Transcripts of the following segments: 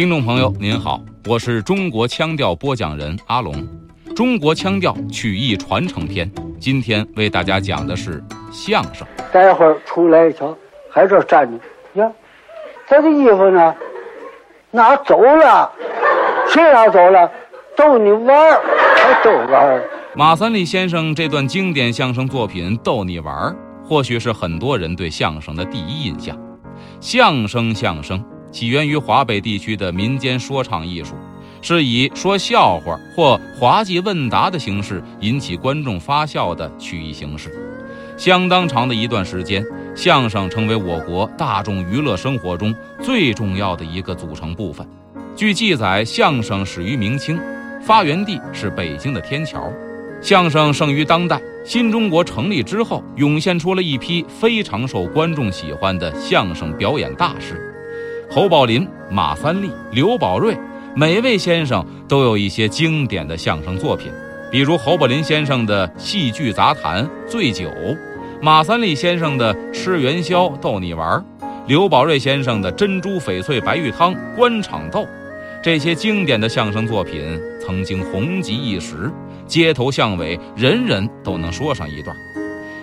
听众朋友您好，我是中国腔调播讲人阿龙，中国腔调曲艺传承篇，今天为大家讲的是相声。待会儿出来一瞧，还这站着，呀，他的衣服呢，拿走了，谁拿走了？逗你玩儿，还逗玩儿。马三立先生这段经典相声作品《逗你玩儿》，或许是很多人对相声的第一印象。相声，相声。起源于华北地区的民间说唱艺术，是以说笑话或滑稽问答的形式引起观众发笑的曲艺形式。相当长的一段时间，相声成为我国大众娱乐生活中最重要的一个组成部分。据记载，相声始于明清，发源地是北京的天桥。相声盛于当代，新中国成立之后，涌现出了一批非常受观众喜欢的相声表演大师。侯宝林、马三立、刘宝瑞，每位先生都有一些经典的相声作品，比如侯宝林先生的《戏剧杂谈》《醉酒》，马三立先生的《吃元宵逗你玩》，刘宝瑞先生的《珍珠翡翠白玉汤》《官场斗》，这些经典的相声作品曾经红极一时，街头巷尾人人都能说上一段。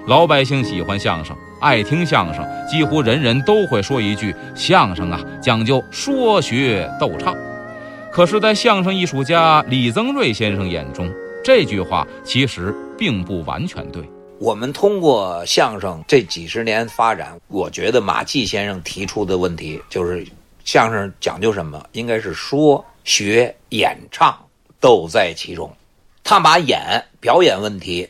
老百姓喜欢相声，爱听相声，几乎人人都会说一句：“相声啊，讲究说学逗唱。”可是，在相声艺术家李增瑞先生眼中，这句话其实并不完全对。我们通过相声这几十年发展，我觉得马季先生提出的问题就是：相声讲究什么？应该是说学演唱都在其中。他把演表演问题。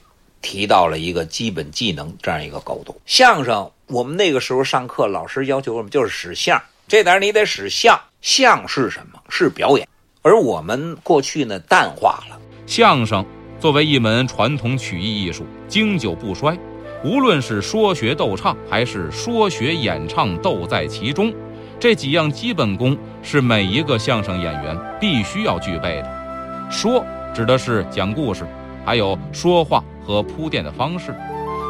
提到了一个基本技能这样一个高度。相声，我们那个时候上课，老师要求我们就是使相，这点你得使相。相是什么？是表演。而我们过去呢，淡化了相声作为一门传统曲艺艺术，经久不衰。无论是说学逗唱，还是说学演唱，都在其中，这几样基本功是每一个相声演员必须要具备的。说指的是讲故事，还有说话。和铺垫的方式，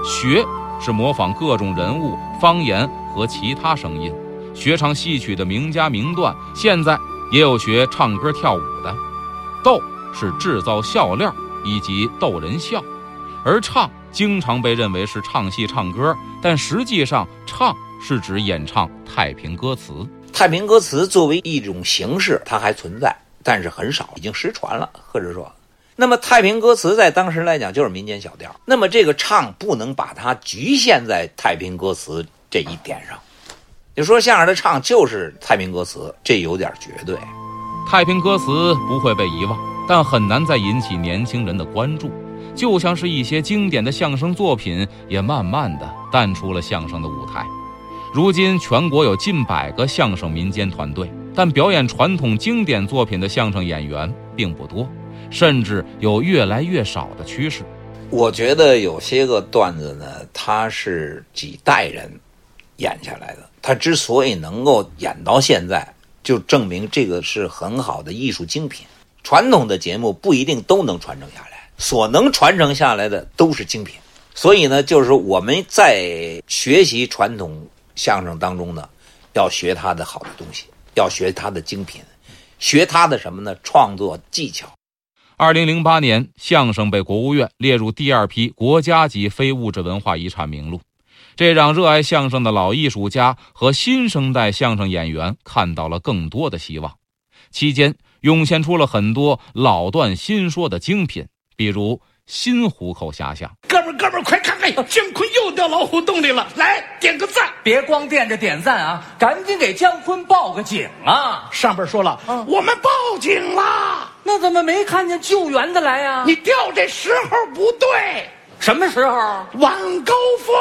学是模仿各种人物、方言和其他声音，学唱戏曲的名家名段。现在也有学唱歌跳舞的。逗是制造笑料以及逗人笑，而唱经常被认为是唱戏唱歌，但实际上唱是指演唱太平歌词。太平歌词作为一种形式，它还存在，但是很少，已经失传了，或者说。那么太平歌词在当时来讲就是民间小调。那么这个唱不能把它局限在太平歌词这一点上。你说相声的唱就是太平歌词，这有点绝对。太平歌词不会被遗忘，但很难再引起年轻人的关注。就像是一些经典的相声作品也慢慢的淡出了相声的舞台。如今全国有近百个相声民间团队，但表演传统经典作品的相声演员并不多。甚至有越来越少的趋势。我觉得有些个段子呢，它是几代人演下来的。它之所以能够演到现在，就证明这个是很好的艺术精品。传统的节目不一定都能传承下来，所能传承下来的都是精品。所以呢，就是说我们在学习传统相声当中呢，要学它的好的东西，要学它的精品，学它的什么呢？创作技巧。二零零八年，相声被国务院列入第二批国家级非物质文化遗产名录，这让热爱相声的老艺术家和新生代相声演员看到了更多的希望。期间，涌现出了很多老段新说的精品，比如新虎口遐想。哥们儿，哥们儿，快看看，姜昆又掉老虎洞里了！来点个赞，别光惦着点赞啊，赶紧给姜昆报个警啊！上边说了，我们报警了。那怎么没看见救援的来呀？你调这时候不对，什么时候？晚高峰。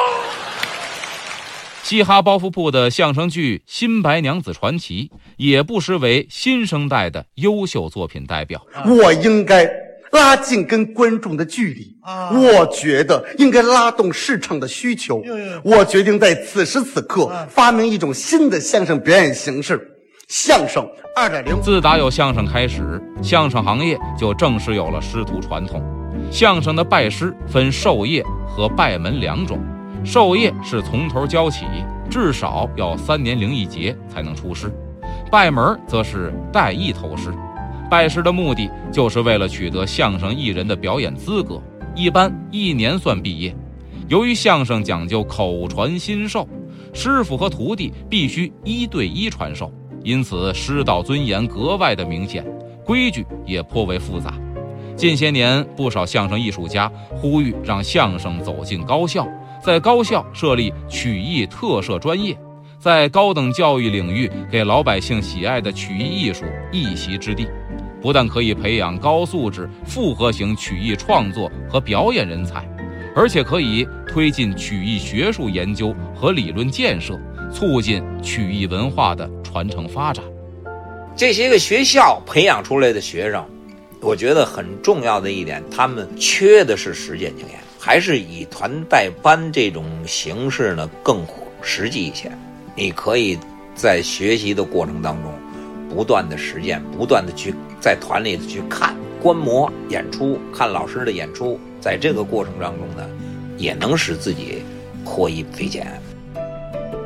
嘻哈包袱铺的相声剧《新白娘子传奇》也不失为新生代的优秀作品代表。我应该拉近跟观众的距离，啊我觉得应该拉动市场的需求。我决定在此时此刻发明一种新的相声表演形式。相声二点零，自打有相声开始，相声行业就正式有了师徒传统。相声的拜师分授业和拜门两种，授业是从头教起，至少要三年零一节才能出师；拜门则是带艺投师。拜师的目的就是为了取得相声艺人的表演资格，一般一年算毕业。由于相声讲究口传心授，师傅和徒弟必须一对一传授，因此师道尊严格外的明显，规矩也颇为复杂。近些年，不少相声艺术家呼吁让相声走进高校，在高校设立曲艺特色专业，在高等教育领域给老百姓喜爱的曲艺艺术一席之地。不但可以培养高素质复合型曲艺创作和表演人才，而且可以推进曲艺学术研究和理论建设，促进曲艺文化的传承发展。这些个学校培养出来的学生，我觉得很重要的一点，他们缺的是实践经验，还是以团带班这种形式呢更实际一些。你可以在学习的过程当中，不断的实践，不断的去。在团里去看观摩演出，看老师的演出，在这个过程当中呢，也能使自己获益匪浅。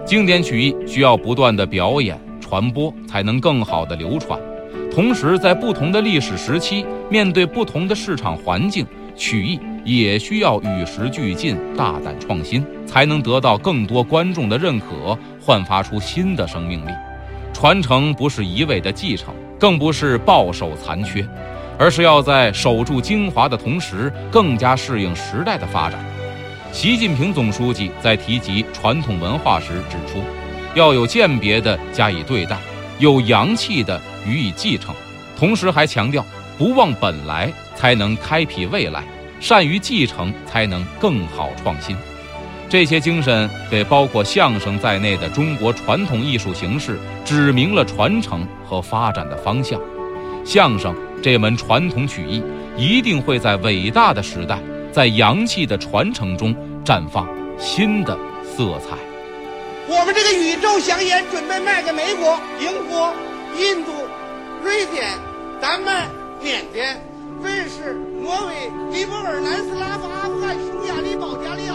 经典曲艺需要不断的表演传播，才能更好的流传。同时，在不同的历史时期，面对不同的市场环境，曲艺也需要与时俱进，大胆创新，才能得到更多观众的认可，焕发出新的生命力。传承不是一味的继承。更不是抱守残缺，而是要在守住精华的同时，更加适应时代的发展。习近平总书记在提及传统文化时指出，要有鉴别的加以对待，有阳气的予以继承，同时还强调不忘本来才能开辟未来，善于继承才能更好创新。这些精神给包括相声在内的中国传统艺术形式指明了传承和发展的方向。相声这门传统曲艺一定会在伟大的时代，在洋气的传承中绽放新的色彩。我们这个宇宙香烟准备卖给美国、英国、印度、瑞典、丹麦、缅甸、瑞士、挪威、尼泊尔、南斯拉夫、阿富汗、匈牙利。保加利亚